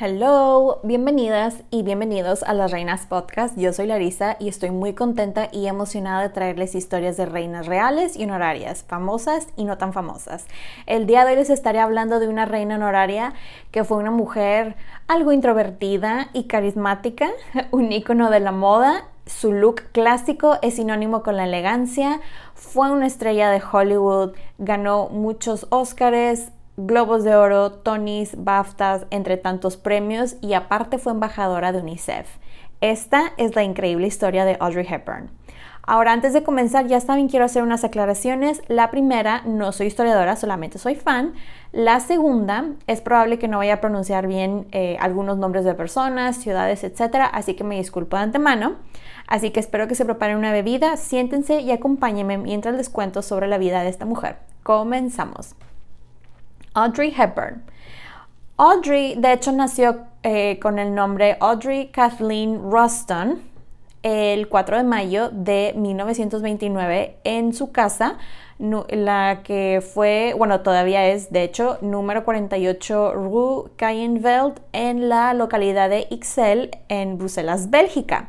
Hello, bienvenidas y bienvenidos a Las Reinas Podcast. Yo soy Larisa y estoy muy contenta y emocionada de traerles historias de reinas reales y honorarias, famosas y no tan famosas. El día de hoy les estaré hablando de una reina honoraria que fue una mujer algo introvertida y carismática, un ícono de la moda su look clásico es sinónimo con la elegancia, fue una estrella de Hollywood, ganó muchos Óscares, Globos de Oro, Tonys, BAFTAs, entre tantos premios y aparte fue embajadora de UNICEF. Esta es la increíble historia de Audrey Hepburn. Ahora, antes de comenzar, ya saben, quiero hacer unas aclaraciones. La primera, no soy historiadora, solamente soy fan. La segunda, es probable que no vaya a pronunciar bien eh, algunos nombres de personas, ciudades, etc. Así que me disculpo de antemano. Así que espero que se preparen una bebida, siéntense y acompáñenme mientras les cuento sobre la vida de esta mujer. Comenzamos. Audrey Hepburn. Audrey, de hecho, nació eh, con el nombre Audrey Kathleen Ruston el 4 de mayo de 1929 en su casa, la que fue, bueno, todavía es, de hecho, número 48 Rue Cayenveld en la localidad de Ixelles, en Bruselas, Bélgica.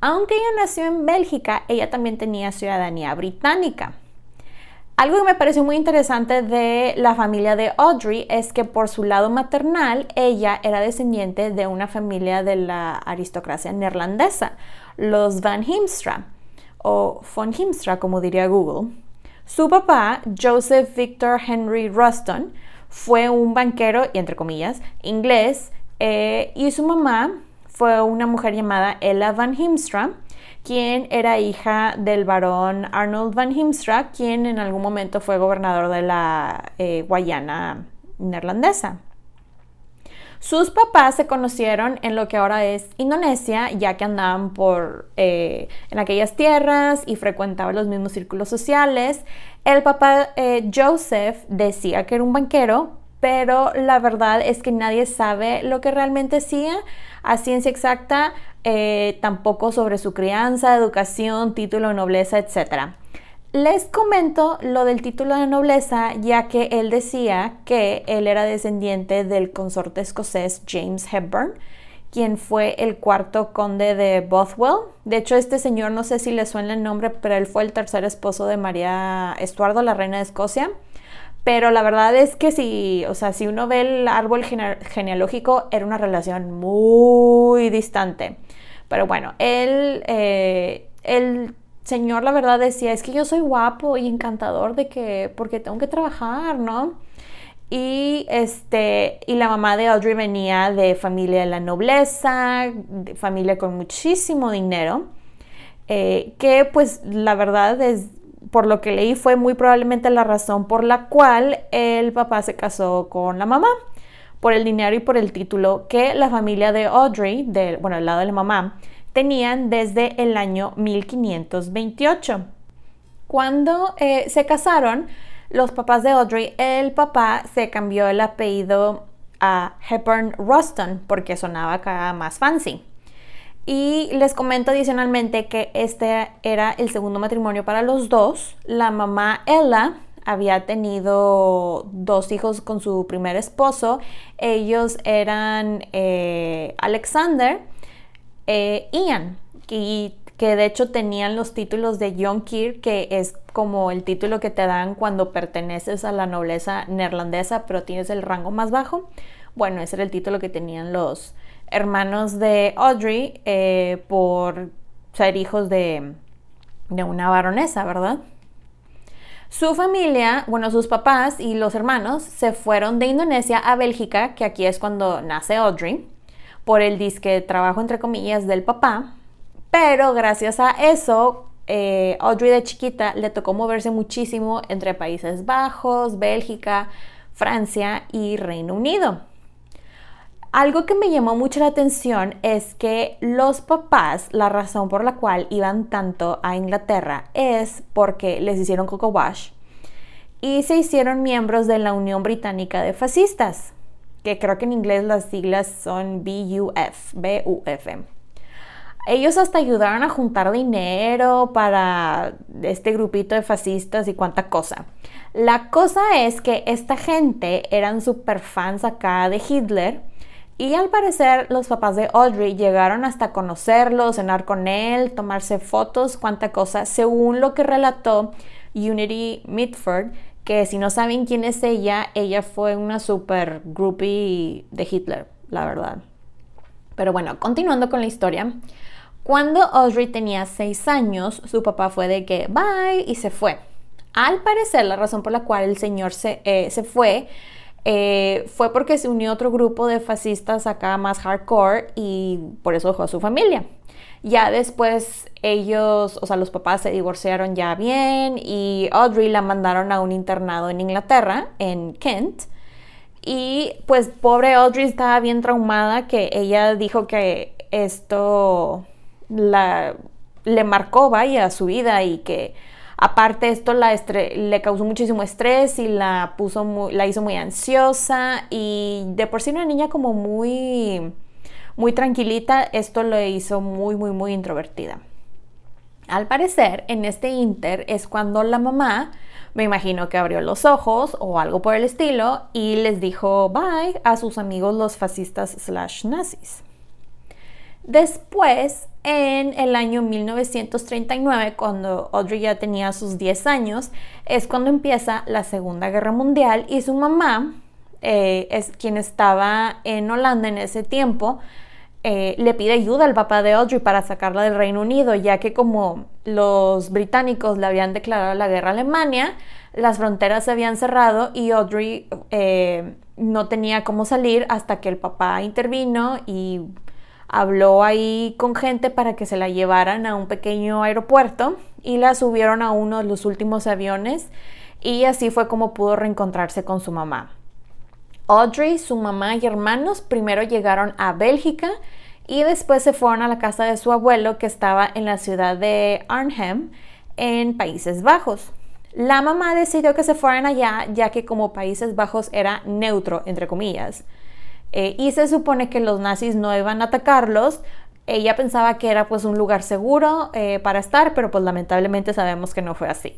Aunque ella nació en Bélgica, ella también tenía ciudadanía británica. Algo que me pareció muy interesante de la familia de Audrey es que por su lado maternal ella era descendiente de una familia de la aristocracia neerlandesa, los Van Himstra o von Himstra como diría Google. Su papá, Joseph Victor Henry Ruston, fue un banquero, y entre comillas, inglés, eh, y su mamá fue una mujer llamada Ella Van Himstra, quien era hija del barón Arnold van Himstra, quien en algún momento fue gobernador de la eh, Guayana neerlandesa. Sus papás se conocieron en lo que ahora es Indonesia, ya que andaban por eh, en aquellas tierras y frecuentaban los mismos círculos sociales. El papá eh, Joseph decía que era un banquero, pero la verdad es que nadie sabe lo que realmente hacía a ciencia exacta, eh, tampoco sobre su crianza, educación, título de nobleza, etc. Les comento lo del título de nobleza, ya que él decía que él era descendiente del consorte escocés James Hepburn, quien fue el cuarto conde de Bothwell. De hecho, este señor, no sé si le suena el nombre, pero él fue el tercer esposo de María Estuardo, la reina de Escocia. Pero la verdad es que si, o sea, si uno ve el árbol genealógico, era una relación muy distante. Pero bueno, él, eh, el señor la verdad decía, es que yo soy guapo y encantador de que, porque tengo que trabajar, ¿no? Y, este, y la mamá de Audrey venía de familia de la nobleza, de familia con muchísimo dinero, eh, que pues la verdad es por lo que leí fue muy probablemente la razón por la cual el papá se casó con la mamá, por el dinero y por el título que la familia de Audrey, bueno, el lado de la mamá, tenían desde el año 1528. Cuando eh, se casaron, los papás de Audrey, el papá se cambió el apellido a Hepburn Ruston porque sonaba acá más fancy. Y les comento adicionalmente que este era el segundo matrimonio para los dos. La mamá Ella había tenido dos hijos con su primer esposo. Ellos eran eh, Alexander e Ian, y que de hecho tenían los títulos de John Keir, que es como el título que te dan cuando perteneces a la nobleza neerlandesa, pero tienes el rango más bajo. Bueno, ese era el título que tenían los hermanos de Audrey eh, por ser hijos de, de una baronesa, ¿verdad? Su familia, bueno, sus papás y los hermanos se fueron de Indonesia a Bélgica, que aquí es cuando nace Audrey, por el disque trabajo entre comillas del papá. Pero gracias a eso, eh, Audrey de chiquita le tocó moverse muchísimo entre Países Bajos, Bélgica, Francia y Reino Unido. Algo que me llamó mucho la atención es que los papás, la razón por la cual iban tanto a Inglaterra es porque les hicieron coco wash y se hicieron miembros de la Unión Británica de Fascistas, que creo que en inglés las siglas son BUF, BUF. Ellos hasta ayudaron a juntar dinero para este grupito de fascistas y cuánta cosa. La cosa es que esta gente eran super fans acá de Hitler y al parecer los papás de Audrey llegaron hasta conocerlo, cenar con él, tomarse fotos, cuánta cosa, según lo que relató Unity Mitford, que si no saben quién es ella, ella fue una super groupie de Hitler, la verdad. Pero bueno, continuando con la historia, cuando Audrey tenía 6 años, su papá fue de que bye y se fue. Al parecer, la razón por la cual el señor se, eh, se fue eh, fue porque se unió otro grupo de fascistas acá más hardcore y por eso dejó a su familia. Ya después ellos, o sea, los papás se divorciaron ya bien y Audrey la mandaron a un internado en Inglaterra, en Kent. Y pues pobre Audrey estaba bien traumada que ella dijo que esto la, le marcó, vaya, su vida y que Aparte esto la le causó muchísimo estrés y la, puso la hizo muy ansiosa y de por sí una niña como muy, muy tranquilita, esto le hizo muy, muy, muy introvertida. Al parecer, en este inter es cuando la mamá, me imagino que abrió los ojos o algo por el estilo y les dijo bye a sus amigos los fascistas slash nazis. Después, en el año 1939, cuando Audrey ya tenía sus 10 años, es cuando empieza la Segunda Guerra Mundial y su mamá, eh, es quien estaba en Holanda en ese tiempo, eh, le pide ayuda al papá de Audrey para sacarla del Reino Unido, ya que como los británicos le habían declarado la guerra a Alemania, las fronteras se habían cerrado y Audrey eh, no tenía cómo salir hasta que el papá intervino y habló ahí con gente para que se la llevaran a un pequeño aeropuerto y la subieron a uno de los últimos aviones y así fue como pudo reencontrarse con su mamá. Audrey, su mamá y hermanos primero llegaron a Bélgica y después se fueron a la casa de su abuelo que estaba en la ciudad de Arnhem, en Países Bajos. La mamá decidió que se fueran allá ya que como Países Bajos era neutro, entre comillas. Eh, y se supone que los nazis no iban a atacarlos. Ella pensaba que era pues un lugar seguro eh, para estar, pero pues lamentablemente sabemos que no fue así.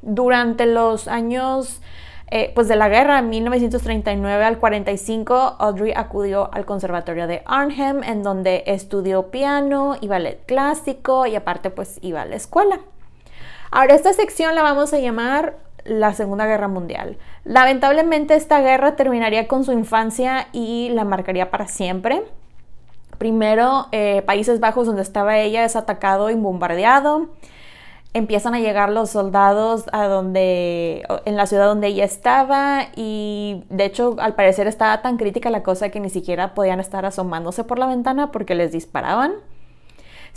Durante los años eh, pues de la guerra, 1939 al 45, Audrey acudió al Conservatorio de Arnhem, en donde estudió piano y ballet clásico y aparte pues iba a la escuela. Ahora esta sección la vamos a llamar la Segunda Guerra Mundial. Lamentablemente esta guerra terminaría con su infancia y la marcaría para siempre. Primero, eh, Países Bajos, donde estaba ella, es atacado y bombardeado. Empiezan a llegar los soldados a donde, en la ciudad donde ella estaba y de hecho al parecer estaba tan crítica la cosa que ni siquiera podían estar asomándose por la ventana porque les disparaban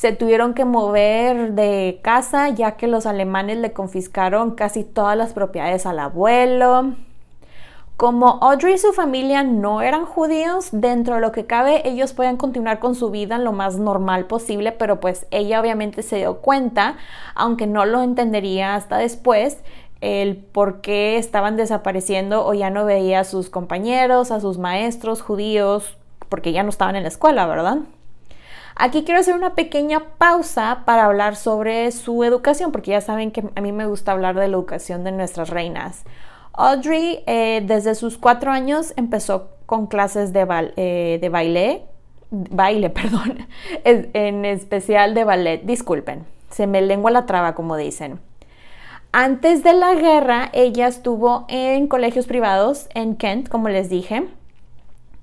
se tuvieron que mover de casa ya que los alemanes le confiscaron casi todas las propiedades al abuelo. Como Audrey y su familia no eran judíos, dentro de lo que cabe ellos podían continuar con su vida lo más normal posible, pero pues ella obviamente se dio cuenta, aunque no lo entendería hasta después, el por qué estaban desapareciendo o ya no veía a sus compañeros, a sus maestros judíos, porque ya no estaban en la escuela, ¿verdad? Aquí quiero hacer una pequeña pausa para hablar sobre su educación, porque ya saben que a mí me gusta hablar de la educación de nuestras reinas. Audrey eh, desde sus cuatro años empezó con clases de, eh, de baile, baile, perdón, en especial de ballet, disculpen, se me lengua la traba como dicen. Antes de la guerra, ella estuvo en colegios privados en Kent, como les dije,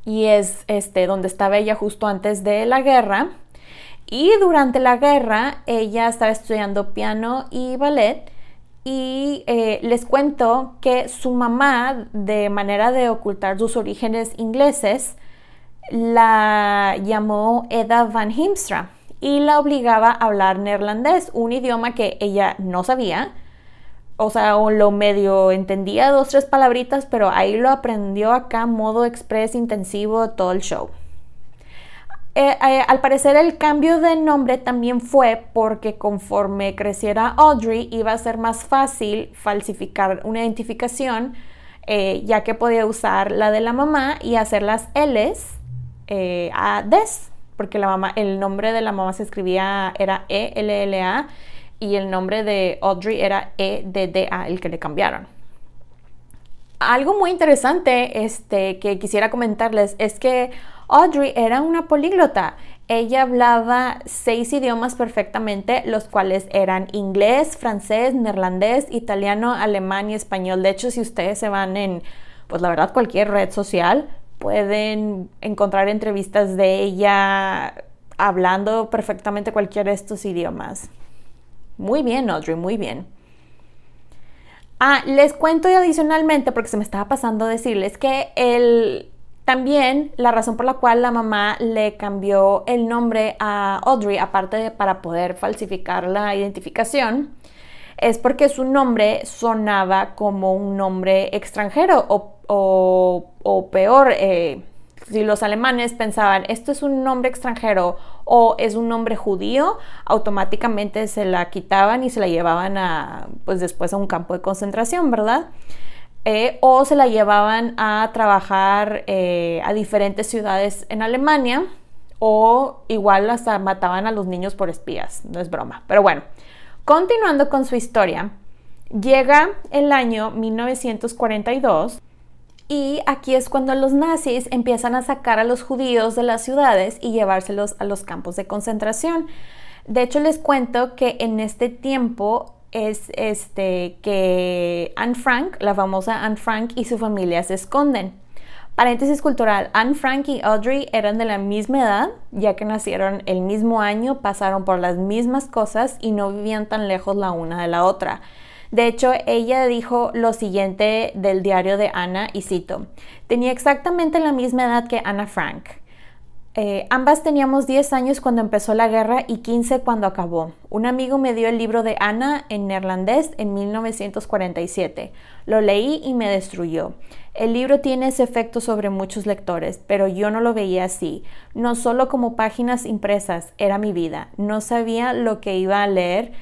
y es este donde estaba ella justo antes de la guerra. Y durante la guerra, ella estaba estudiando piano y ballet y eh, les cuento que su mamá, de manera de ocultar sus orígenes ingleses, la llamó Edda van Himstra y la obligaba a hablar neerlandés, un idioma que ella no sabía. O sea, lo medio entendía dos, tres palabritas, pero ahí lo aprendió acá, modo express intensivo, todo el show. Eh, eh, al parecer el cambio de nombre también fue porque conforme creciera Audrey iba a ser más fácil falsificar una identificación eh, ya que podía usar la de la mamá y hacer las L's a Des porque la mamá, el nombre de la mamá se escribía era E L L A y el nombre de Audrey era E D D A el que le cambiaron. Algo muy interesante este, que quisiera comentarles es que Audrey era una políglota. Ella hablaba seis idiomas perfectamente, los cuales eran inglés, francés, neerlandés, italiano, alemán y español. De hecho, si ustedes se van en, pues la verdad, cualquier red social, pueden encontrar entrevistas de ella hablando perfectamente cualquiera de estos idiomas. Muy bien, Audrey, muy bien. Ah, les cuento adicionalmente, porque se me estaba pasando decirles que el también la razón por la cual la mamá le cambió el nombre a Audrey, aparte de para poder falsificar la identificación, es porque su nombre sonaba como un nombre extranjero o, peor, eh, si los alemanes pensaban esto es un nombre extranjero o es un nombre judío, automáticamente se la quitaban y se la llevaban a, pues después a un campo de concentración, ¿verdad? Eh, o se la llevaban a trabajar eh, a diferentes ciudades en Alemania o igual hasta mataban a los niños por espías, no es broma. Pero bueno, continuando con su historia, llega el año 1942 y aquí es cuando los nazis empiezan a sacar a los judíos de las ciudades y llevárselos a los campos de concentración. De hecho, les cuento que en este tiempo es este, que Anne Frank, la famosa Anne Frank y su familia se esconden. Paréntesis cultural, Anne Frank y Audrey eran de la misma edad, ya que nacieron el mismo año, pasaron por las mismas cosas y no vivían tan lejos la una de la otra. De hecho, ella dijo lo siguiente del diario de Anna y cito, tenía exactamente la misma edad que Anna Frank. Eh, ambas teníamos 10 años cuando empezó la guerra y 15 cuando acabó. Un amigo me dio el libro de Ana en neerlandés en 1947. Lo leí y me destruyó. El libro tiene ese efecto sobre muchos lectores, pero yo no lo veía así. No solo como páginas impresas, era mi vida. No sabía lo que iba a leer.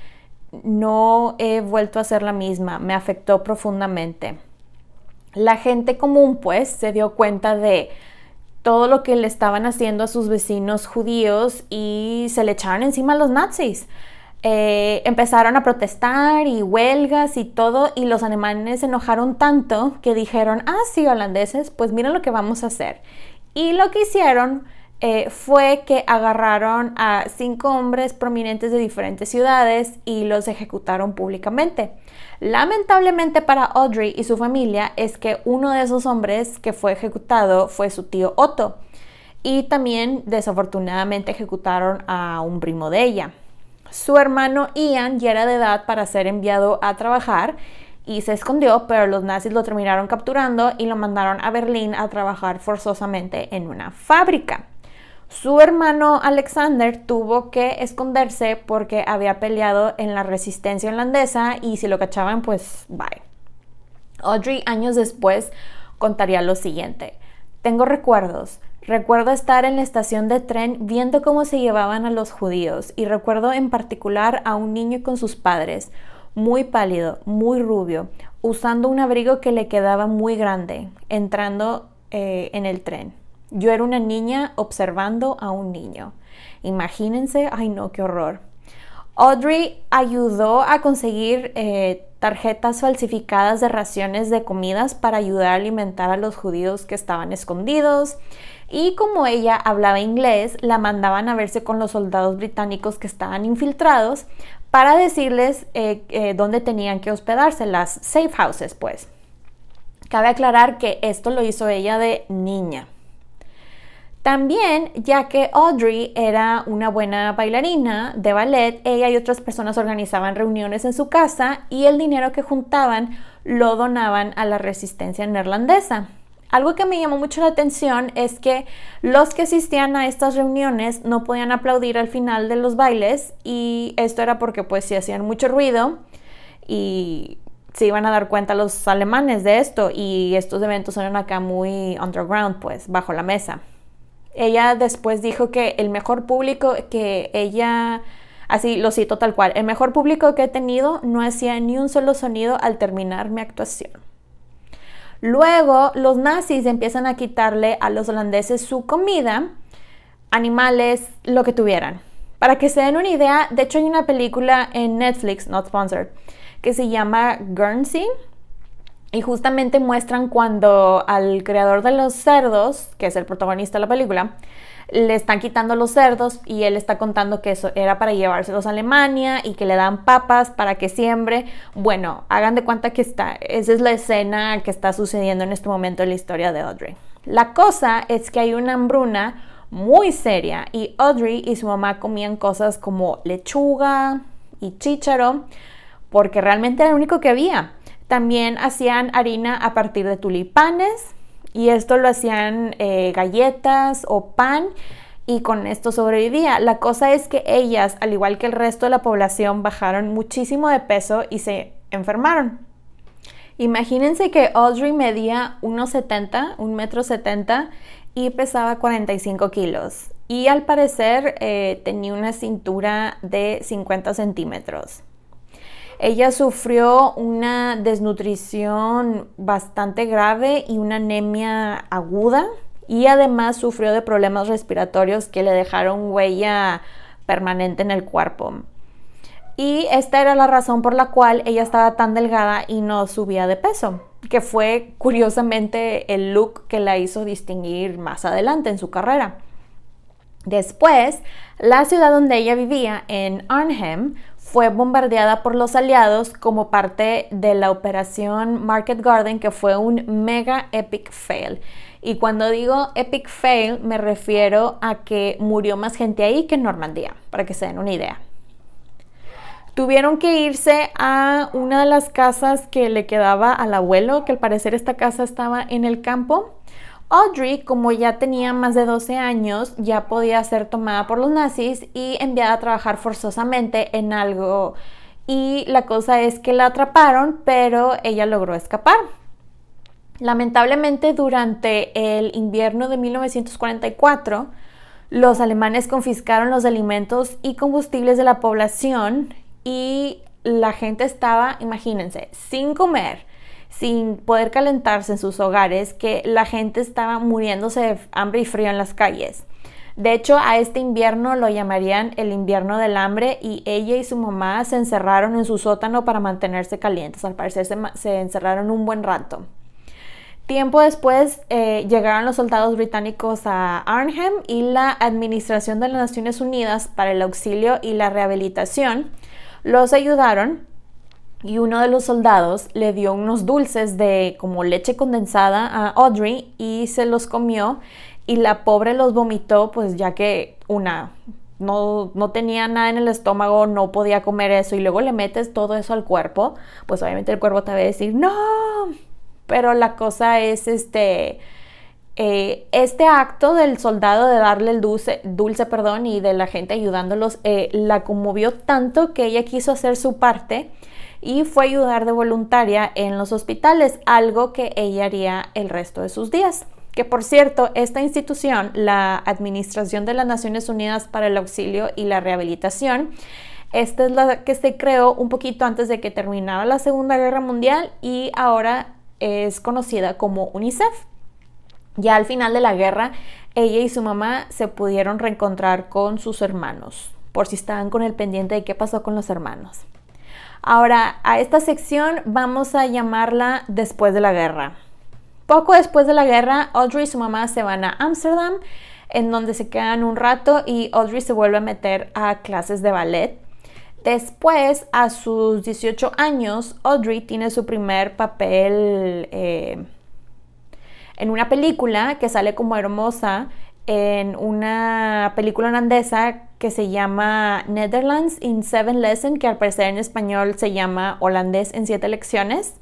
No he vuelto a ser la misma. Me afectó profundamente. La gente común, pues, se dio cuenta de todo lo que le estaban haciendo a sus vecinos judíos y se le echaron encima a los nazis. Eh, empezaron a protestar y huelgas y todo y los alemanes se enojaron tanto que dijeron, ah, sí, holandeses, pues miren lo que vamos a hacer. Y lo que hicieron eh, fue que agarraron a cinco hombres prominentes de diferentes ciudades y los ejecutaron públicamente. Lamentablemente para Audrey y su familia es que uno de esos hombres que fue ejecutado fue su tío Otto y también desafortunadamente ejecutaron a un primo de ella. Su hermano Ian ya era de edad para ser enviado a trabajar y se escondió, pero los nazis lo terminaron capturando y lo mandaron a Berlín a trabajar forzosamente en una fábrica. Su hermano Alexander tuvo que esconderse porque había peleado en la resistencia holandesa y si lo cachaban, pues bye. Audrey años después contaría lo siguiente. Tengo recuerdos. Recuerdo estar en la estación de tren viendo cómo se llevaban a los judíos y recuerdo en particular a un niño con sus padres. muy pálido, muy rubio, usando un abrigo que le quedaba muy grande, entrando eh, en el tren. Yo era una niña observando a un niño. Imagínense, ay no, qué horror. Audrey ayudó a conseguir eh, tarjetas falsificadas de raciones de comidas para ayudar a alimentar a los judíos que estaban escondidos. Y como ella hablaba inglés, la mandaban a verse con los soldados británicos que estaban infiltrados para decirles eh, eh, dónde tenían que hospedarse, las safe houses, pues. Cabe aclarar que esto lo hizo ella de niña. También, ya que Audrey era una buena bailarina de ballet, ella y otras personas organizaban reuniones en su casa y el dinero que juntaban lo donaban a la resistencia neerlandesa. Algo que me llamó mucho la atención es que los que asistían a estas reuniones no podían aplaudir al final de los bailes y esto era porque pues si hacían mucho ruido y se iban a dar cuenta los alemanes de esto y estos eventos eran acá muy underground pues bajo la mesa. Ella después dijo que el mejor público que ella, así lo cito tal cual, el mejor público que he tenido no hacía ni un solo sonido al terminar mi actuación. Luego los nazis empiezan a quitarle a los holandeses su comida, animales, lo que tuvieran. Para que se den una idea, de hecho hay una película en Netflix, not sponsored, que se llama Guernsey, y justamente muestran cuando al creador de los cerdos, que es el protagonista de la película, le están quitando los cerdos y él está contando que eso era para llevárselos a Alemania y que le dan papas para que siembre. Bueno, hagan de cuenta que está, esa es la escena que está sucediendo en este momento en la historia de Audrey. La cosa es que hay una hambruna muy seria y Audrey y su mamá comían cosas como lechuga y chícharo porque realmente era lo único que había. También hacían harina a partir de tulipanes y esto lo hacían eh, galletas o pan y con esto sobrevivía. La cosa es que ellas, al igual que el resto de la población, bajaron muchísimo de peso y se enfermaron. Imagínense que Audrey medía 1,70, 1,70 metro 70 y pesaba 45 kilos. Y al parecer eh, tenía una cintura de 50 centímetros. Ella sufrió una desnutrición bastante grave y una anemia aguda y además sufrió de problemas respiratorios que le dejaron huella permanente en el cuerpo. Y esta era la razón por la cual ella estaba tan delgada y no subía de peso, que fue curiosamente el look que la hizo distinguir más adelante en su carrera. Después, la ciudad donde ella vivía, en Arnhem, fue bombardeada por los aliados como parte de la operación Market Garden, que fue un mega epic fail. Y cuando digo epic fail, me refiero a que murió más gente ahí que en Normandía, para que se den una idea. Tuvieron que irse a una de las casas que le quedaba al abuelo, que al parecer esta casa estaba en el campo. Audrey, como ya tenía más de 12 años, ya podía ser tomada por los nazis y enviada a trabajar forzosamente en algo. Y la cosa es que la atraparon, pero ella logró escapar. Lamentablemente, durante el invierno de 1944, los alemanes confiscaron los alimentos y combustibles de la población y la gente estaba, imagínense, sin comer sin poder calentarse en sus hogares, que la gente estaba muriéndose de hambre y frío en las calles. De hecho, a este invierno lo llamarían el invierno del hambre y ella y su mamá se encerraron en su sótano para mantenerse calientes. Al parecer se, encerraron un buen rato. Tiempo después eh, llegaron los soldados británicos a Arnhem y la Administración de las Naciones Unidas para el Auxilio y la Rehabilitación los ayudaron y uno de los soldados le dio unos dulces de como leche condensada a Audrey y se los comió y la pobre los vomitó pues ya que una no, no, tenía nada en el estómago, no podía comer eso y luego le metes todo eso al cuerpo, pues obviamente el cuerpo te va a decir no, pero la cosa es este... Eh, este acto del soldado de darle el dulce, dulce perdón, y de la gente ayudándolos eh, la conmovió tanto que ella quiso hacer su parte y fue ayudar de voluntaria en los hospitales, algo que ella haría el resto de sus días. Que por cierto, esta institución, la Administración de las Naciones Unidas para el Auxilio y la Rehabilitación, Esta es la que se creó un poquito antes de que terminara la Segunda Guerra Mundial y ahora es conocida como UNICEF. Ya al final de la guerra, ella y su mamá se pudieron reencontrar con sus hermanos, por si estaban con el pendiente de qué pasó con los hermanos. Ahora, a esta sección vamos a llamarla después de la guerra. Poco después de la guerra, Audrey y su mamá se van a Ámsterdam, en donde se quedan un rato y Audrey se vuelve a meter a clases de ballet. Después, a sus 18 años, Audrey tiene su primer papel eh, en una película que sale como hermosa en una película holandesa que se llama Netherlands in Seven Lessons, que al parecer en español se llama Holandés en Siete Lecciones.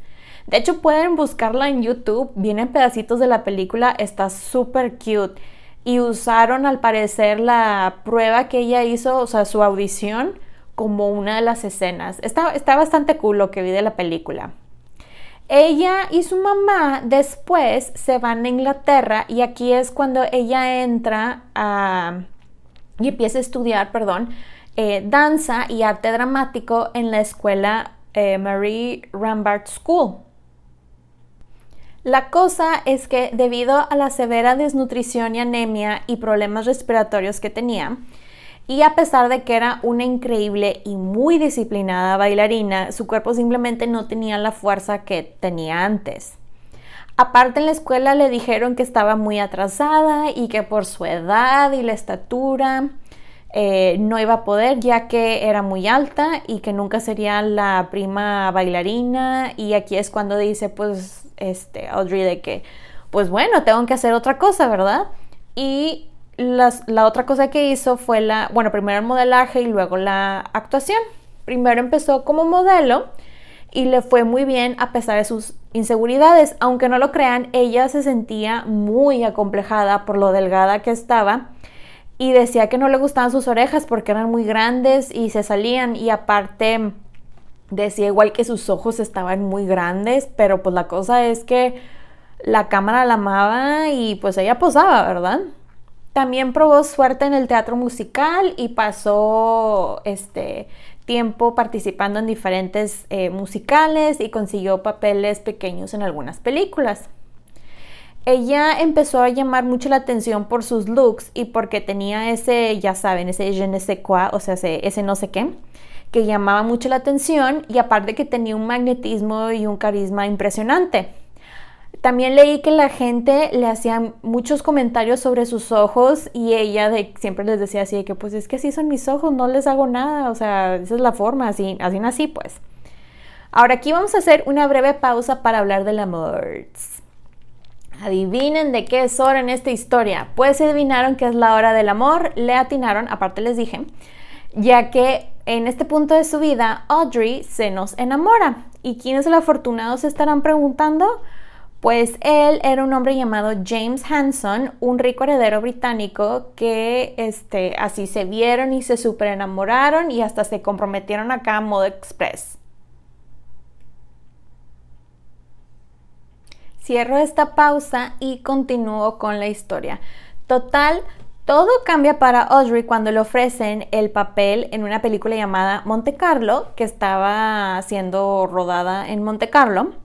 De hecho, pueden buscarla en YouTube, vienen pedacitos de la película, está súper cute. Y usaron al parecer la prueba que ella hizo, o sea, su audición, como una de las escenas. Está, está bastante cool lo que vi de la película. Ella y su mamá después se van a Inglaterra y aquí es cuando ella entra a, y empieza a estudiar, perdón, eh, danza y arte dramático en la escuela eh, Marie Rambart School. La cosa es que debido a la severa desnutrición y anemia y problemas respiratorios que tenía, y a pesar de que era una increíble y muy disciplinada bailarina, su cuerpo simplemente no tenía la fuerza que tenía antes. Aparte en la escuela le dijeron que estaba muy atrasada y que por su edad y la estatura eh, no iba a poder ya que era muy alta y que nunca sería la prima bailarina y aquí es cuando dice pues este Audrey de que pues bueno tengo que hacer otra cosa verdad y la otra cosa que hizo fue la, bueno, primero el modelaje y luego la actuación. Primero empezó como modelo y le fue muy bien a pesar de sus inseguridades. Aunque no lo crean, ella se sentía muy acomplejada por lo delgada que estaba y decía que no le gustaban sus orejas porque eran muy grandes y se salían y aparte decía igual que sus ojos estaban muy grandes, pero pues la cosa es que la cámara la amaba y pues ella posaba, ¿verdad? También probó suerte en el teatro musical y pasó este tiempo participando en diferentes eh, musicales y consiguió papeles pequeños en algunas películas. Ella empezó a llamar mucho la atención por sus looks y porque tenía ese, ya saben, ese je ne sais quoi, o sea, ese, ese no sé qué, que llamaba mucho la atención y aparte que tenía un magnetismo y un carisma impresionante. También leí que la gente le hacía muchos comentarios sobre sus ojos y ella siempre les decía así de que pues es que así son mis ojos, no les hago nada, o sea, esa es la forma, así, así nací pues. Ahora aquí vamos a hacer una breve pausa para hablar del amor. Adivinen de qué es hora en esta historia. Pues adivinaron que es la hora del amor, le atinaron, aparte les dije, ya que en este punto de su vida Audrey se nos enamora. ¿Y quién es el afortunado? Se estarán preguntando. Pues él era un hombre llamado James Hanson, un rico heredero británico que este, así se vieron y se super enamoraron y hasta se comprometieron acá a modo express. Cierro esta pausa y continúo con la historia. Total, todo cambia para Audrey cuando le ofrecen el papel en una película llamada Monte Carlo, que estaba siendo rodada en Monte Carlo.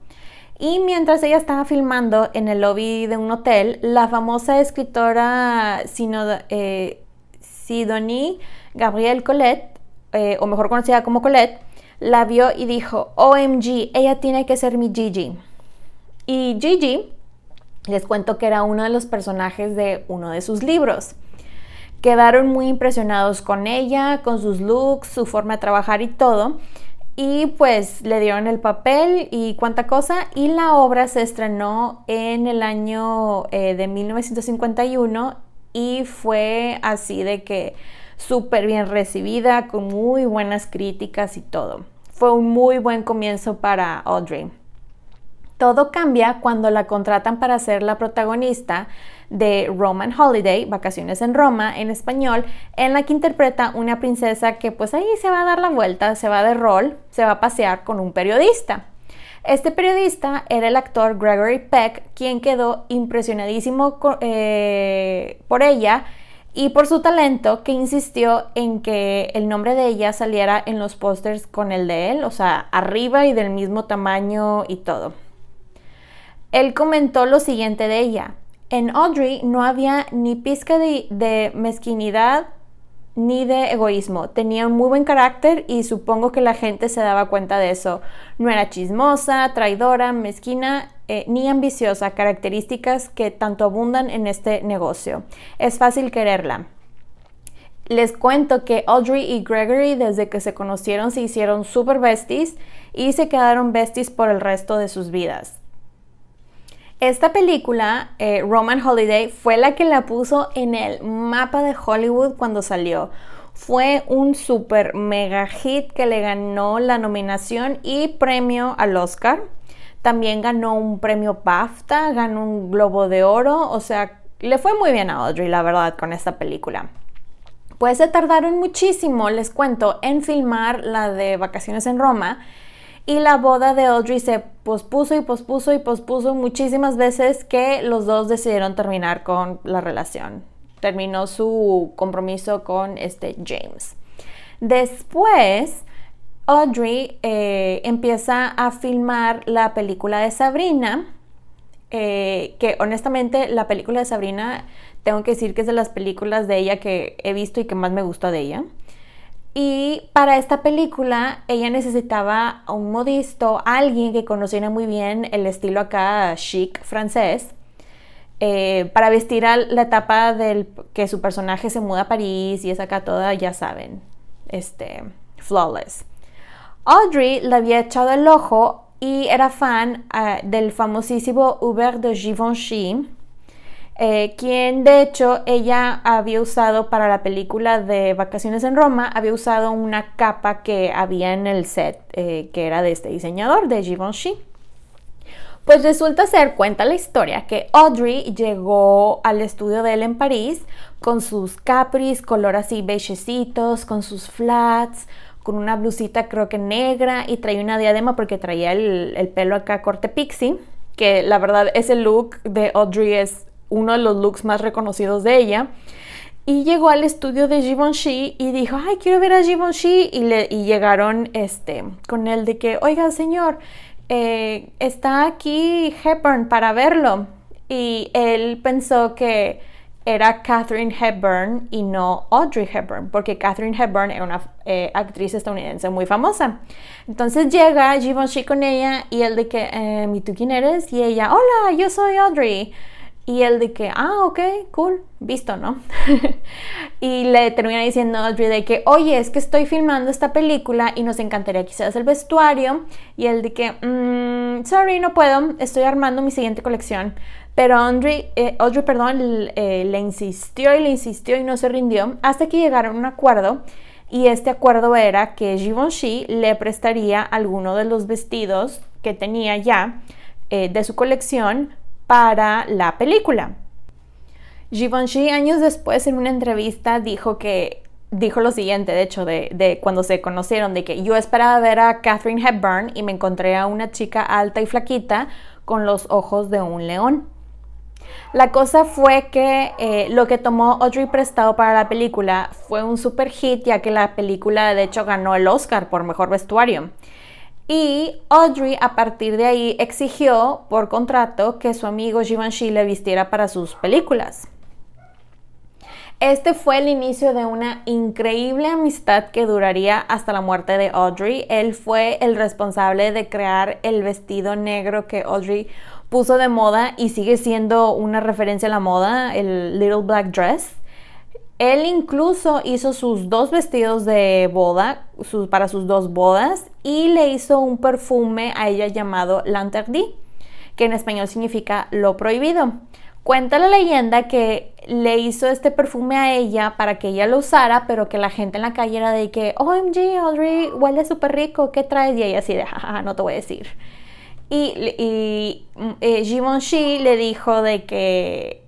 Y mientras ella estaba filmando en el lobby de un hotel, la famosa escritora eh, Sidonie Gabrielle Colette, eh, o mejor conocida como Colette, la vio y dijo, OMG, ella tiene que ser mi Gigi. Y Gigi, les cuento que era uno de los personajes de uno de sus libros. Quedaron muy impresionados con ella, con sus looks, su forma de trabajar y todo y pues le dieron el papel y cuánta cosa y la obra se estrenó en el año eh, de 1951 y fue así de que súper bien recibida con muy buenas críticas y todo. Fue un muy buen comienzo para Audrey. Todo cambia cuando la contratan para ser la protagonista de Roman Holiday, Vacaciones en Roma, en español, en la que interpreta una princesa que pues ahí se va a dar la vuelta, se va de rol, se va a pasear con un periodista. Este periodista era el actor Gregory Peck, quien quedó impresionadísimo eh, por ella y por su talento que insistió en que el nombre de ella saliera en los pósters con el de él, o sea, arriba y del mismo tamaño y todo. Él comentó lo siguiente de ella. En Audrey no había ni pizca de, mezquinidad ni de egoísmo. Tenía un muy buen carácter y supongo que la gente se daba cuenta de eso. No era chismosa, traidora, mezquina eh, ni ambiciosa, características que tanto abundan en este negocio. Es fácil quererla. Les cuento que Audrey y Gregory desde que se conocieron se hicieron super besties y se quedaron besties por el resto de sus vidas. Esta película, eh, Roman Holiday, fue la que la puso en el mapa de Hollywood cuando salió. Fue un super mega hit que le ganó la nominación y premio al Oscar. También ganó un premio BAFTA, ganó un Globo de Oro, o sea, le fue muy bien a Audrey, la verdad, con esta película. Pues se tardaron muchísimo, les cuento, en filmar la de Vacaciones en Roma y la boda de Audrey se pospuso y pospuso y pospuso muchísimas veces que los dos decidieron terminar con la relación. Terminó su compromiso con este James. Después, Audrey eh, empieza a filmar la película de Sabrina, eh, que honestamente la película de Sabrina tengo que decir que es de las películas de ella que he visto y que más me gusta de ella. Y para esta película ella necesitaba un modisto, alguien que conociera muy bien el estilo acá chic francés, eh, para vestir a la etapa del que su personaje se muda a París y es acá toda, ya saben, este, flawless. Audrey le había echado el ojo y era fan eh, del famosísimo Hubert de Givenchy, eh, quien de hecho ella había usado para la película de Vacaciones en Roma, había usado una capa que había en el set, eh, que era de este diseñador, de Givenchy. Pues resulta ser, cuenta la historia, que Audrey llegó al estudio de él en París con sus capris, color así beigecitos, con sus flats, con una blusita creo que negra y traía una diadema porque traía el, el pelo acá corte pixie, que la verdad ese look de Audrey es uno de los looks más reconocidos de ella. Y llegó al estudio de Givenchy y dijo, ay, quiero ver a Givenchy. Y, le, y llegaron este, con él de que, oiga, señor, eh, está aquí Hepburn para verlo. Y él pensó que era Catherine Hepburn y no Audrey Hepburn, porque Catherine Hepburn era una eh, actriz estadounidense muy famosa. Entonces llega Givenchy con ella y él de que, eh, ¿y tú quién eres? Y ella, hola, yo soy Audrey. Y él de que, ah, ok, cool, visto, ¿no? y le termina diciendo a Audrey de que, oye, es que estoy filmando esta película y nos encantaría que seas el vestuario. Y él de que, mmm, sorry, no puedo, estoy armando mi siguiente colección. Pero Audrey, eh, Audrey perdón, eh, le insistió y le insistió y no se rindió hasta que llegaron a un acuerdo. Y este acuerdo era que Givenchy le prestaría alguno de los vestidos que tenía ya eh, de su colección para la película. Givenchy años después en una entrevista dijo que dijo lo siguiente, de hecho, de, cuando se conocieron, de que yo esperaba ver a Catherine Hepburn y me encontré a una chica alta y flaquita con los ojos de un león. La cosa fue que eh, lo que tomó Audrey prestado para la película fue un super hit, ya que la película de hecho ganó el Oscar por mejor vestuario. Y Audrey a partir de ahí exigió por contrato que su amigo Givenchy le vistiera para sus películas. Este fue el inicio de una increíble amistad que duraría hasta la muerte de Audrey. Él fue el responsable de crear el vestido negro que Audrey puso de moda y sigue siendo una referencia a la moda, el Little Black Dress. Él incluso hizo sus dos vestidos de boda para sus dos bodas y le hizo un perfume a ella llamado L'Interdit, que en español significa lo prohibido. Cuenta la leyenda que le hizo este perfume a ella para que ella lo usara, pero que la gente en la calle era de que, OMG, Audrey, huele súper rico, ¿qué traes? Y ella así de, jajaja, no te voy a decir. Y, y eh, le dijo de que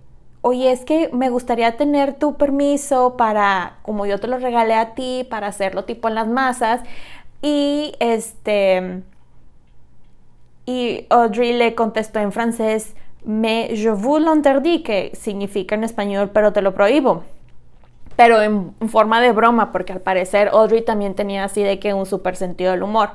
oye, es que me gustaría tener tu permiso para, como yo te lo regalé a ti, para hacerlo tipo en las masas. Y este, y Audrey le contestó en francés, me je vous l'interdis, que significa en español, pero te lo prohíbo. pero en forma de broma, porque al parecer Audrey también tenía así de que un super sentido del humor.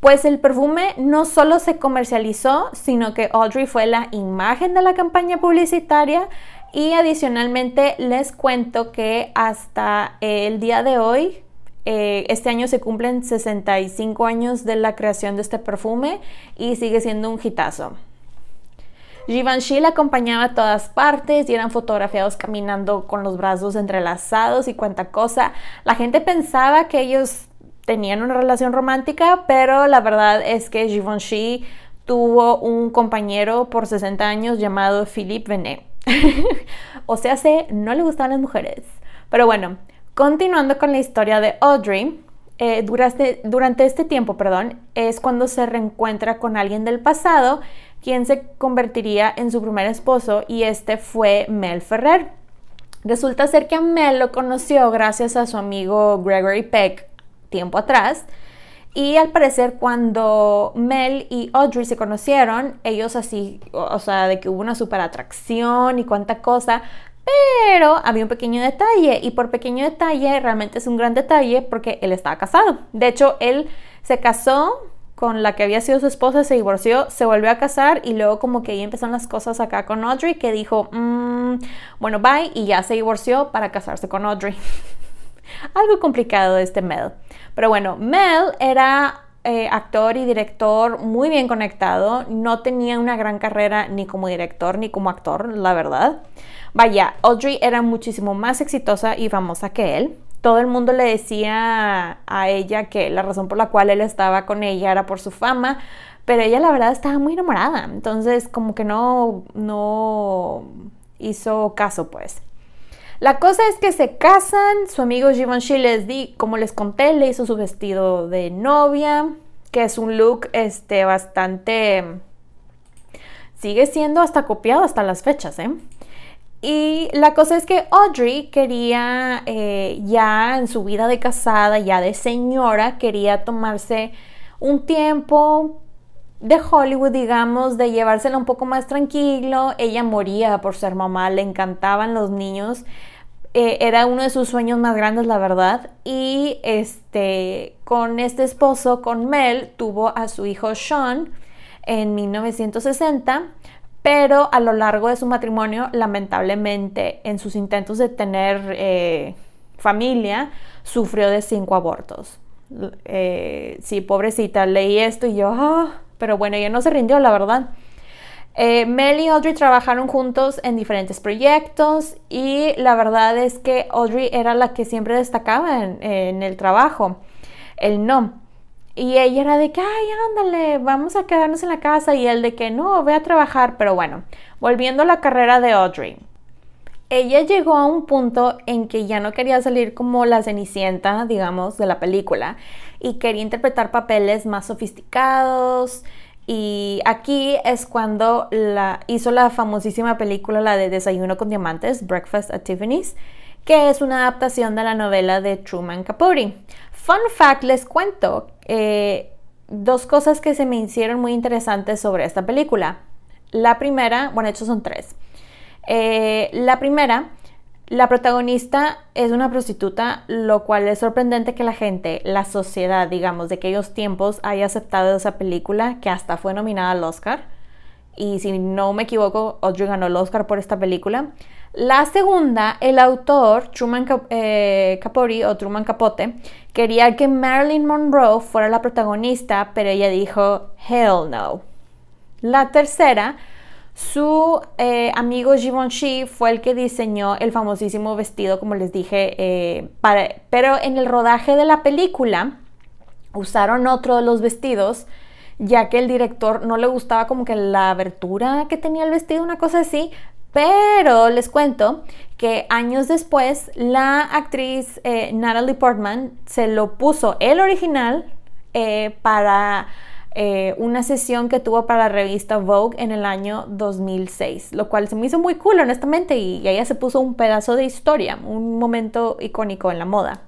Pues el perfume no solo se comercializó, sino que Audrey fue la imagen de la campaña publicitaria y adicionalmente les cuento que hasta el día de hoy, eh, este año se cumplen 65 años de la creación de este perfume y sigue siendo un hitazo. Givenchy la acompañaba a todas partes y eran fotografiados caminando con los brazos entrelazados y cuanta cosa. La gente pensaba que ellos tenían una relación romántica, pero la verdad es que Givenchy tuvo un compañero por 60 años llamado Philippe Venet. o sea, se no le gustaban las mujeres. Pero bueno, continuando con la historia de Audrey, eh, durante, este tiempo, perdón, es cuando se reencuentra con alguien del pasado, quien se convertiría en su primer esposo, y este fue Mel Ferrer. Resulta ser que a Mel lo conoció gracias a su amigo Gregory Peck tiempo atrás. Y al parecer cuando Mel y Audrey se conocieron, ellos así, o sea, de que hubo una super atracción y cuánta cosa, pero había un pequeño detalle y por pequeño detalle realmente es un gran detalle porque él estaba casado. De hecho, él se casó con la que había sido su esposa, se divorció, se volvió a casar y luego como que ahí empezaron las cosas acá con Audrey que dijo, mm, bueno, bye y ya se divorció para casarse con Audrey. Algo complicado este Mel. Pero bueno, Mel era eh, actor y director muy bien conectado. No tenía una gran carrera ni como director ni como actor, la verdad. Vaya, Audrey era muchísimo más exitosa y famosa que él. Todo el mundo le decía a ella que la razón por la cual él estaba con ella era por su fama, pero ella la verdad estaba muy enamorada. Entonces como que no, no hizo caso pues. La cosa es que se casan, su amigo Givenchy les di, como les conté, le hizo su vestido de novia, que es un look este, bastante... Sigue siendo hasta copiado hasta las fechas, ¿eh? Y la cosa es que Audrey quería, eh, ya en su vida de casada, ya de señora, quería tomarse un tiempo de Hollywood, digamos, de llevársela un poco más tranquilo. Ella moría por ser mamá, le encantaban los niños. Eh, era uno de sus sueños más grandes, la verdad. Y este, con este esposo, con Mel, tuvo a su hijo Sean en 1960. Pero a lo largo de su matrimonio, lamentablemente, en sus intentos de tener eh, familia, sufrió de cinco abortos. Eh, sí, pobrecita, leí esto y yo, ah, pero bueno, ella no se rindió, la verdad. Eh, Mel y Audrey trabajaron juntos en diferentes proyectos y la verdad es que Audrey era la que siempre destacaba en, el trabajo, él no. Y ella era de que, ay, ándale, vamos a quedarnos en la casa y él de que no, voy a trabajar. Pero bueno, volviendo a la carrera de Audrey. Ella llegó a un punto en que ya no quería salir como la cenicienta, digamos, de la película y quería interpretar papeles más sofisticados. Y aquí es cuando la, hizo la famosísima película, la de Desayuno con Diamantes, Breakfast at Tiffany's, que es una adaptación de la novela de Truman Capote. Fun fact, les cuento eh, dos cosas que se me hicieron muy interesantes sobre esta película. La primera, bueno, de hecho son tres. Eh, la primera la protagonista es una prostituta, lo cual es sorprendente que la gente, la sociedad, digamos, de aquellos tiempos haya aceptado esa película que hasta fue nominada al Oscar. Y si no me equivoco, Audrey ganó el Oscar por esta película. La segunda, el autor, Truman eh, Capote o Truman Capote, quería que Marilyn Monroe fuera la protagonista, pero ella dijo, hell no. La tercera, su eh, amigo Givenchy fue el que diseñó el famosísimo vestido, como les dije, eh, pero en el rodaje de la película usaron otro de los vestidos, ya que el director no le gustaba como que la abertura que tenía el vestido, una cosa así, pero les cuento que años después la actriz eh, Natalie Portman se lo puso el original para eh, una sesión que tuvo para la revista Vogue en el año 2006, lo cual se me hizo muy cool, honestamente, y, ella se puso un pedazo de historia, un momento icónico en la moda.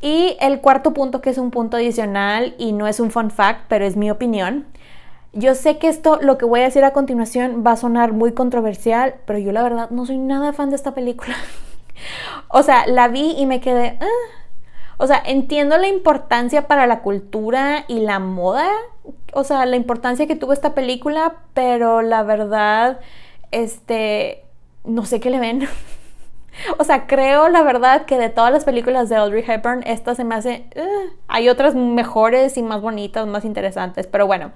Y el cuarto punto, que es un punto adicional y no es un fun fact, pero es mi opinión. Yo sé que esto, lo que voy a decir a continuación, va a sonar muy controversial, pero yo la verdad no soy nada fan de esta película. o sea, la vi y me quedé... Ah". O sea, entiendo la importancia para la cultura y la moda, o sea, la importancia que tuvo esta película, pero la verdad, este, no sé qué le ven. O sea, creo la verdad que de todas las películas de Audrey Hepburn, esta se me hace... Uh, hay otras mejores y más bonitas, más interesantes, pero bueno,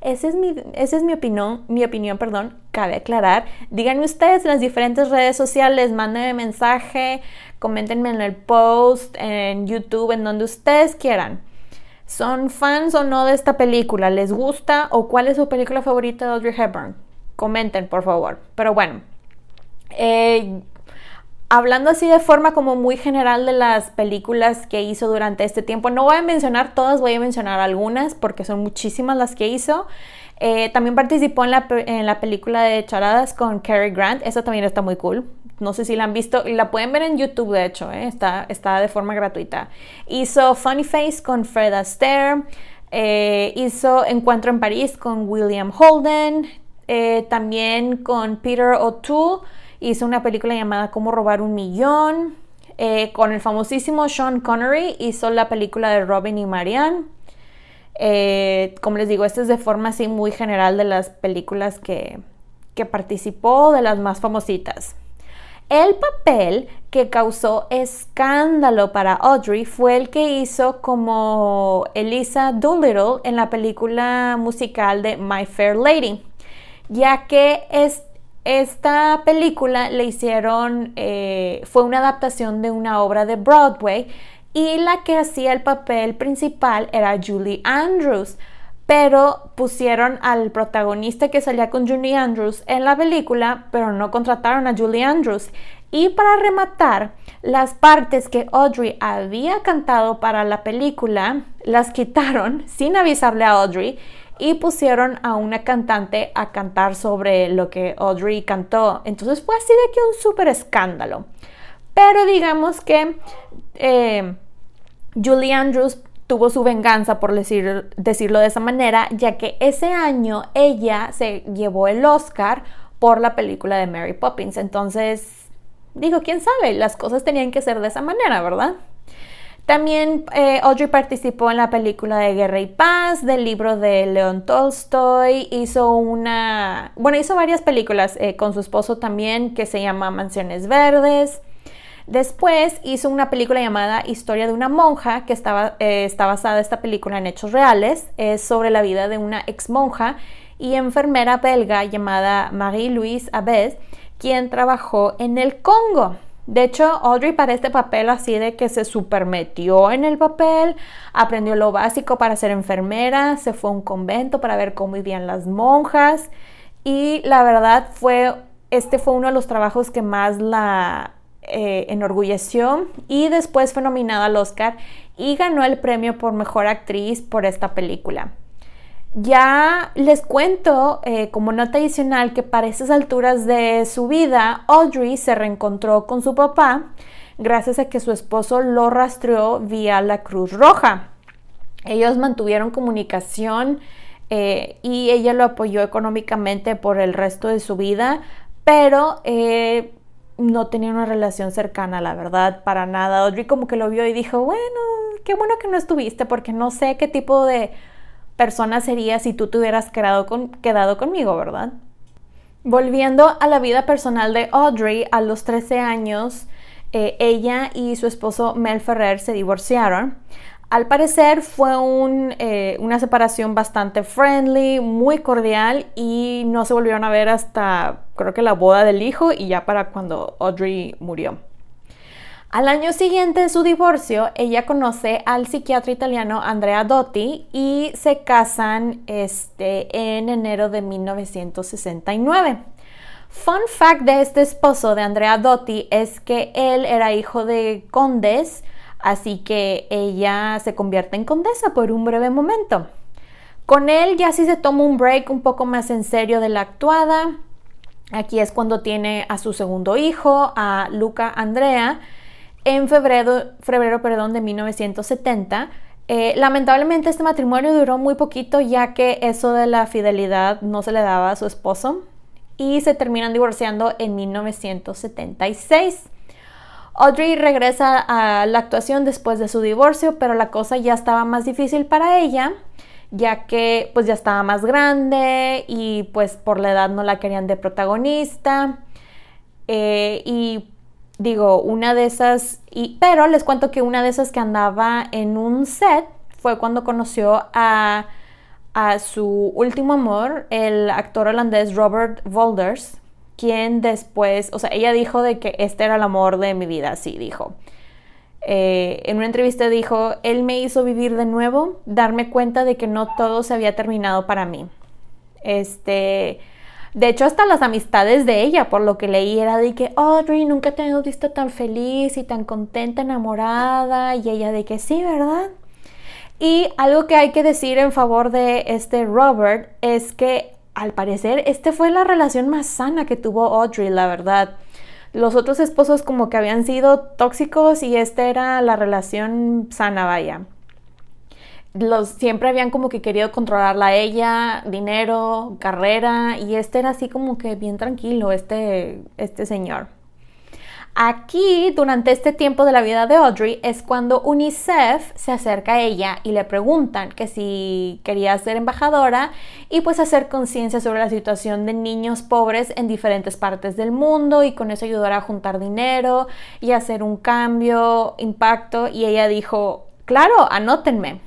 esa es mi, esa es mi opinión, mi opinión, perdón, cabe aclarar. Díganme ustedes en las diferentes redes sociales, mándenme mensaje, coméntenme en el post, en YouTube, en donde ustedes quieran. ¿Son fans o no de esta película? ¿Les gusta o cuál es su película favorita de Audrey Hepburn? Comenten, por favor. Pero bueno, eh, hablando así de forma como muy general de las películas que hizo durante este tiempo, no voy a mencionar todas, voy a mencionar algunas porque son muchísimas las que hizo. Eh, también participó en la, película de Charadas con Cary Grant, esa también está muy cool. No sé si la han visto, la pueden ver en YouTube de hecho, eh, está, está de forma gratuita. Hizo Funny Face con Fred Astaire, eh, hizo Encuentro en París con William Holden, también con Peter O'Toole hizo una película llamada Cómo robar un millón. Eh, con el famosísimo Sean Connery hizo la película de Robin y Marianne. Eh, como les digo, esta es de forma así muy general de las películas que, que participó, de las más famositas. El papel que causó escándalo para Audrey fue el que hizo como Elisa Doolittle en la película musical de My Fair Lady, ya que es, esta película le hicieron, eh, fue una adaptación de una obra de Broadway y la que hacía el papel principal era Julie Andrews, pero pusieron al protagonista que salía con Julie Andrews en la película, pero no contrataron a Julie Andrews. Y para rematar, las partes que Audrey había cantado para la película las quitaron sin avisarle a Audrey y pusieron a una cantante a cantar sobre lo que Audrey cantó. Entonces fue así de que un súper escándalo. Pero digamos que eh, Julie Andrews tuvo su venganza, por decir, decirlo de esa manera, ya que ese año ella se llevó el Oscar por la película de Mary Poppins. Entonces, digo, quién sabe, las cosas tenían que ser de esa manera, ¿verdad? También eh, Audrey participó en la película de Guerra y Paz, del libro de León Tolstoy, hizo una, bueno, hizo varias películas eh, con su esposo también que se llama Mansiones Verdes. Después hizo una película llamada Historia de una monja, que estaba, eh, está basada esta película en hechos reales, es sobre la vida de una ex monja y enfermera belga llamada Marie-Louise Abes, quien trabajó en el Congo. De hecho, Audrey para este papel así de que se supermetió en el papel, aprendió lo básico para ser enfermera, se fue a un convento para ver cómo vivían las monjas y la verdad fue, este fue uno de los trabajos que más la eh, enorgulleció y después fue nominada al Oscar y ganó el premio por mejor actriz por esta película. Ya les cuento eh, como nota adicional que para esas alturas de su vida, Audrey se reencontró con su papá gracias a que su esposo lo rastreó vía la Cruz Roja. Ellos mantuvieron comunicación eh, y ella lo apoyó económicamente por el resto de su vida, pero eh, no tenía una relación cercana, la verdad, para nada. Audrey como que lo vio y dijo, bueno, qué bueno que no estuviste porque no sé qué tipo de persona sería si tú te hubieras quedado, conmigo, ¿verdad? Volviendo a la vida personal de Audrey, a los 13 años, eh, ella y su esposo Mel Ferrer se divorciaron. Al parecer fue eh, una separación bastante friendly, muy cordial y no se volvieron a ver hasta creo que la boda del hijo y ya para cuando Audrey murió. Al año siguiente de su divorcio, ella conoce al psiquiatra italiano Andrea Dotti y se casan este, en enero de 1969. Fun fact de este esposo de Andrea Dotti es que él era hijo de condes, así que ella se convierte en condesa por un breve momento. Con él ya sí se toma un break un poco más en serio de la actuada. Aquí es cuando tiene a su segundo hijo, a Luca Andrea, en febrero, febrero perdón, de 1970. Eh, lamentablemente este matrimonio duró muy poquito ya que eso de la fidelidad no se le daba a su esposo y se terminan divorciando en 1976. Audrey regresa a la actuación después de su divorcio, pero la cosa ya estaba más difícil para ella, ya que pues ya estaba más grande y pues por la edad no la querían de protagonista. Eh, y digo, una de esas, y, pero les cuento que una de esas que andaba en un set fue cuando conoció a, a su último amor, el actor holandés Robert Volders, quien después, o sea, ella dijo de que este era el amor de mi vida, así dijo. Eh, en una entrevista dijo, él me hizo vivir de nuevo, darme cuenta de que no todo se había terminado para mí. Este, de hecho, hasta las amistades de ella, por lo que leí, era de que, Audrey, nunca te hemos visto tan feliz y tan contenta, enamorada. Y ella de que sí, ¿verdad? Y algo que hay que decir en favor de este Robert es que al parecer este fue la relación más sana que tuvo Audrey, la verdad. Los otros esposos como que habían sido tóxicos y esta era la relación sana, vaya los siempre habían como que querido controlarla a ella, dinero, carrera, y este era así como que bien tranquilo, este, este señor. Aquí, durante este tiempo de la vida de Audrey, es cuando UNICEF se acerca a ella y le preguntan que si quería ser embajadora y pues hacer conciencia sobre la situación de niños pobres en diferentes partes del mundo y con eso ayudar a juntar dinero y hacer un cambio, impacto. Y ella dijo, claro, anótenme.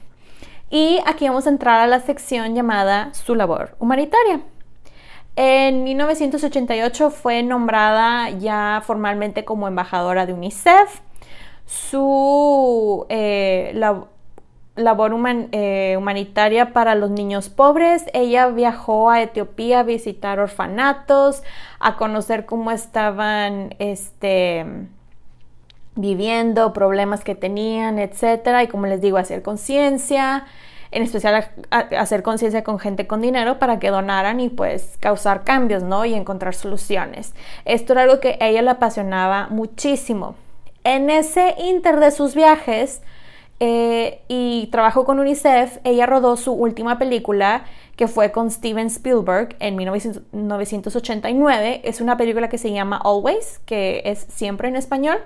Y aquí vamos a entrar a la sección llamada Su labor humanitaria. En 1988 fue nombrada ya formalmente como embajadora de UNICEF. Su eh, labor eh, humanitaria para los niños pobres, ella viajó a Etiopía a visitar orfanatos, a conocer cómo estaban este, viviendo, problemas que tenían, etcétera, y como les digo, hacer conciencia, en especial hacer conciencia con gente con dinero para que donaran y pues causar cambios, ¿no? Y encontrar soluciones. Esto era algo que a ella le apasionaba muchísimo. En ese inter de sus viajes eh, y trabajó con UNICEF, ella rodó su última película que fue con Steven Spielberg en 1989. Es una película que se llama Always, que es siempre en español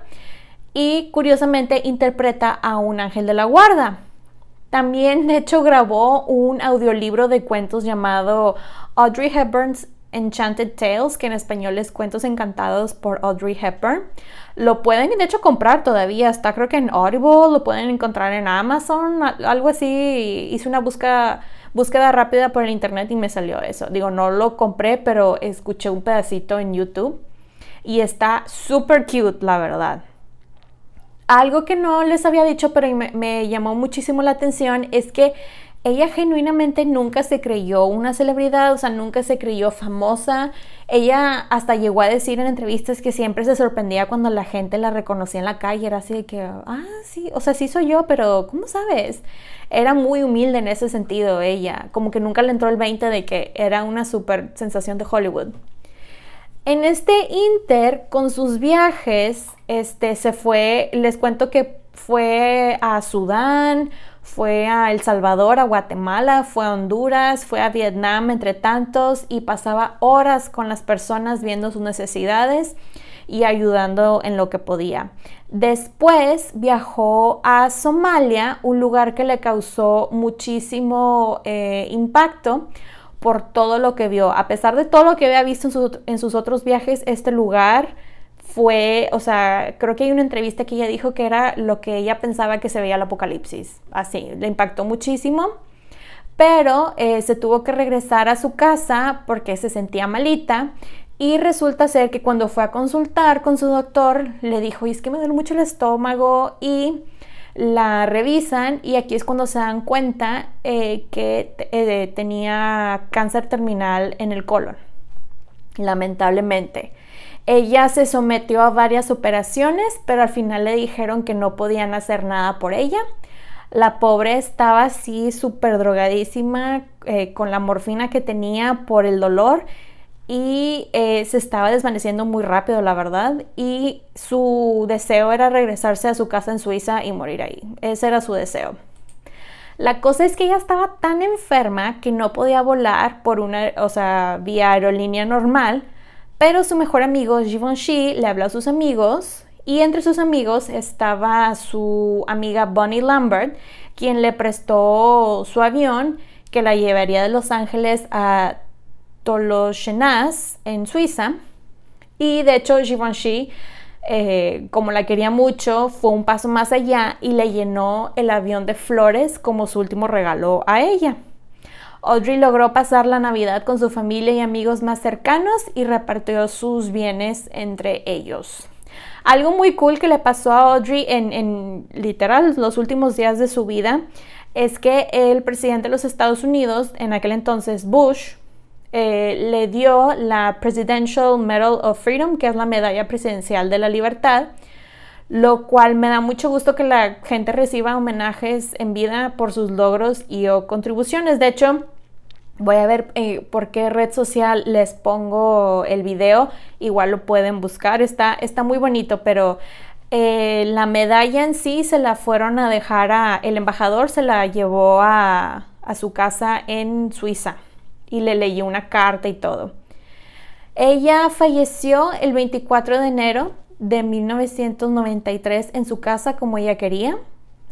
y curiosamente interpreta a un ángel de la guarda. También, de hecho, grabó un audiolibro de cuentos llamado Audrey Hepburn's Enchanted Tales, que en español es Cuentos Encantados por Audrey Hepburn. Lo pueden, de hecho, comprar todavía. Está creo que en Audible, lo pueden encontrar en Amazon, algo así. Hice una búsqueda, búsqueda rápida por el internet y me salió eso. Digo, no lo compré, pero escuché un pedacito en YouTube. Y está súper cute, la verdad. Algo que no les había dicho, pero me, llamó muchísimo la atención, es que ella genuinamente nunca se creyó una celebridad, o sea, nunca se creyó famosa. Ella hasta llegó a decir en entrevistas que siempre se sorprendía cuando la gente la reconocía en la calle. Era así de que, ah, sí, o sea, sí soy yo, pero ¿cómo sabes? Era muy humilde en ese sentido ella, como que nunca le entró el 20 de que era una super sensación de Hollywood. En este inter, con sus viajes, este, se fue, les cuento que fue a Sudán, fue a El Salvador, a Guatemala, fue a Honduras, fue a Vietnam, entre tantos, y pasaba horas con las personas viendo sus necesidades y ayudando en lo que podía. Después viajó a Somalia, un lugar que le causó muchísimo eh, impacto por todo lo que vio. A pesar de todo lo que había visto en, sus otros viajes, este lugar fue, o sea, creo que hay una entrevista que ella dijo que era lo que ella pensaba que se veía el apocalipsis. Así, le impactó muchísimo. Pero eh, se tuvo que regresar a su casa porque se sentía malita. Y resulta ser que cuando fue a consultar con su doctor, le dijo, es que me duele mucho el estómago y la revisan y aquí es cuando se dan cuenta eh, que eh, tenía cáncer terminal en el colon, lamentablemente. Ella se sometió a varias operaciones, pero al final le dijeron que no podían hacer nada por ella. La pobre estaba así súper drogadísima eh, con la morfina que tenía por el dolor y eh, se estaba desvaneciendo muy rápido, la verdad, y su deseo era regresarse a su casa en Suiza y morir ahí. Ese era su deseo. La cosa es que ella estaba tan enferma que no podía volar por una, o sea, vía aerolínea normal, pero su mejor amigo Givenchy le habló a sus amigos y entre sus amigos estaba su amiga Bonnie Lambert, quien le prestó su avión que la llevaría de Los Ángeles a Tolochenaz en Suiza. Y de hecho Givenchy, eh, como la quería mucho, fue un paso más allá y le llenó el avión de flores como su último regalo a ella. Audrey logró pasar la Navidad con su familia y amigos más cercanos y repartió sus bienes entre ellos. Algo muy cool que le pasó a Audrey en, literal los últimos días de su vida es que el presidente de los Estados Unidos, en aquel entonces Bush, eh, le dio la Presidential Medal of Freedom, que es la medalla presidencial de la libertad, lo cual me da mucho gusto que la gente reciba homenajes en vida por sus logros y o contribuciones. De hecho, Voy a ver eh, por qué red social les pongo el video. Igual lo pueden buscar. Está, está muy bonito, pero eh, la medalla en sí se la fueron a dejar a... El embajador se la llevó a, a su casa en Suiza y le leyó una carta y todo. Ella falleció el 24 de enero de 1993 en su casa como ella quería.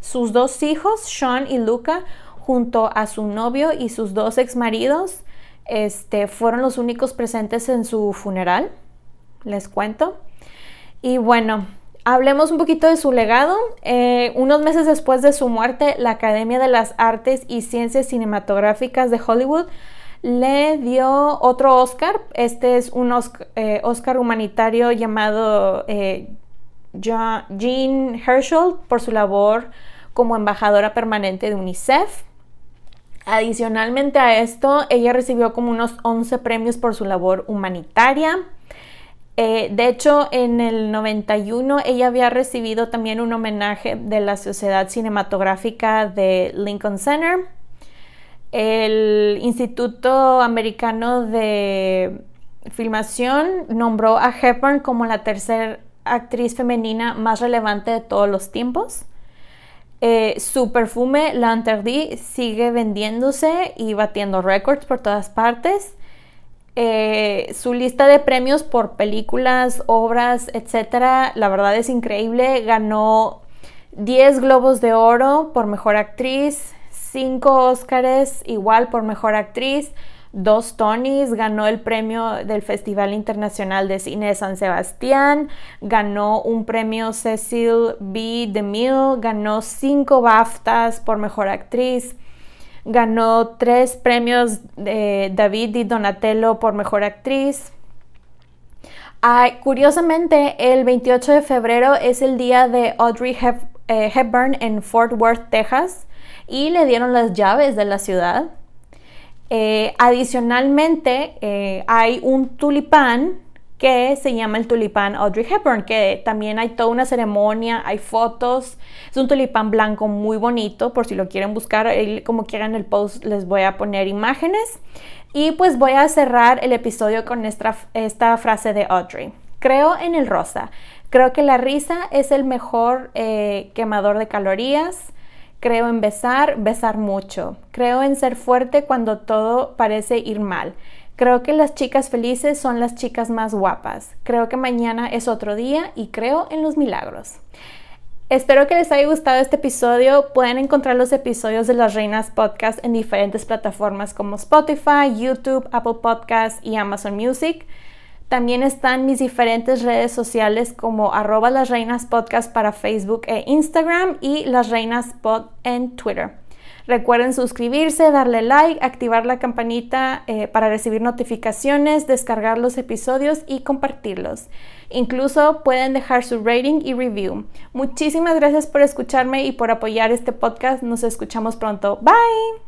Sus dos hijos, Sean y Luca, junto a su novio y sus dos exmaridos, este, fueron los únicos presentes en su funeral, les cuento. Y bueno, hablemos un poquito de su legado. Eh, unos meses después de su muerte, la Academia de las Artes y Ciencias Cinematográficas de Hollywood le dio otro Oscar. Este es un Oscar, eh, humanitario llamado eh, Jean Herschel por su labor como embajadora permanente de UNICEF. Adicionalmente a esto, ella recibió como unos 11 premios por su labor humanitaria. Eh, de hecho, en el 91 ella había recibido también un homenaje de la Sociedad Cinematográfica de Lincoln Center. El Instituto Americano de Filmación nombró a Hepburn como la tercera actriz femenina más relevante de todos los tiempos. Eh, su perfume L'Interdit sigue vendiéndose y batiendo récords por todas partes. Eh, su lista de premios por películas, obras, etcétera, la verdad es increíble. Ganó 10 Globos de Oro por mejor actriz, 5 Óscares igual por mejor actriz, dos Tonys, ganó el premio del Festival Internacional de Cine de San Sebastián, ganó un premio Cecil B. DeMille, ganó cinco BAFTAs por Mejor Actriz, ganó tres premios de David y Donatello por Mejor Actriz. curiosamente, el 28 de febrero es el día de Audrey eh, Hepburn en Fort Worth, Texas, y le dieron las llaves de la ciudad. Eh, adicionalmente, eh, hay un tulipán que se llama el tulipán Audrey Hepburn, que también hay toda una ceremonia, hay fotos. Es un tulipán blanco muy bonito, por si lo quieren buscar, como quieran el post les voy a poner imágenes. Y pues voy a cerrar el episodio con esta, frase de Audrey. Creo en el rosa. Creo que la risa es el mejor eh, quemador de calorías. Creo en besar, besar mucho. Creo en ser fuerte cuando todo parece ir mal. Creo que las chicas felices son las chicas más guapas. Creo que mañana es otro día y creo en los milagros. Espero que les haya gustado este episodio. Pueden encontrar los episodios de Las Reinas Podcast en diferentes plataformas como Spotify, YouTube, Apple Podcasts y Amazon Music. También están mis diferentes redes sociales como arroba las reinas podcast para Facebook e Instagram y las reinas pod en Twitter. Recuerden suscribirse, darle like, activar la campanita eh, para recibir notificaciones, descargar los episodios y compartirlos. Incluso pueden dejar su rating y review. Muchísimas gracias por escucharme y por apoyar este podcast. Nos escuchamos pronto. Bye.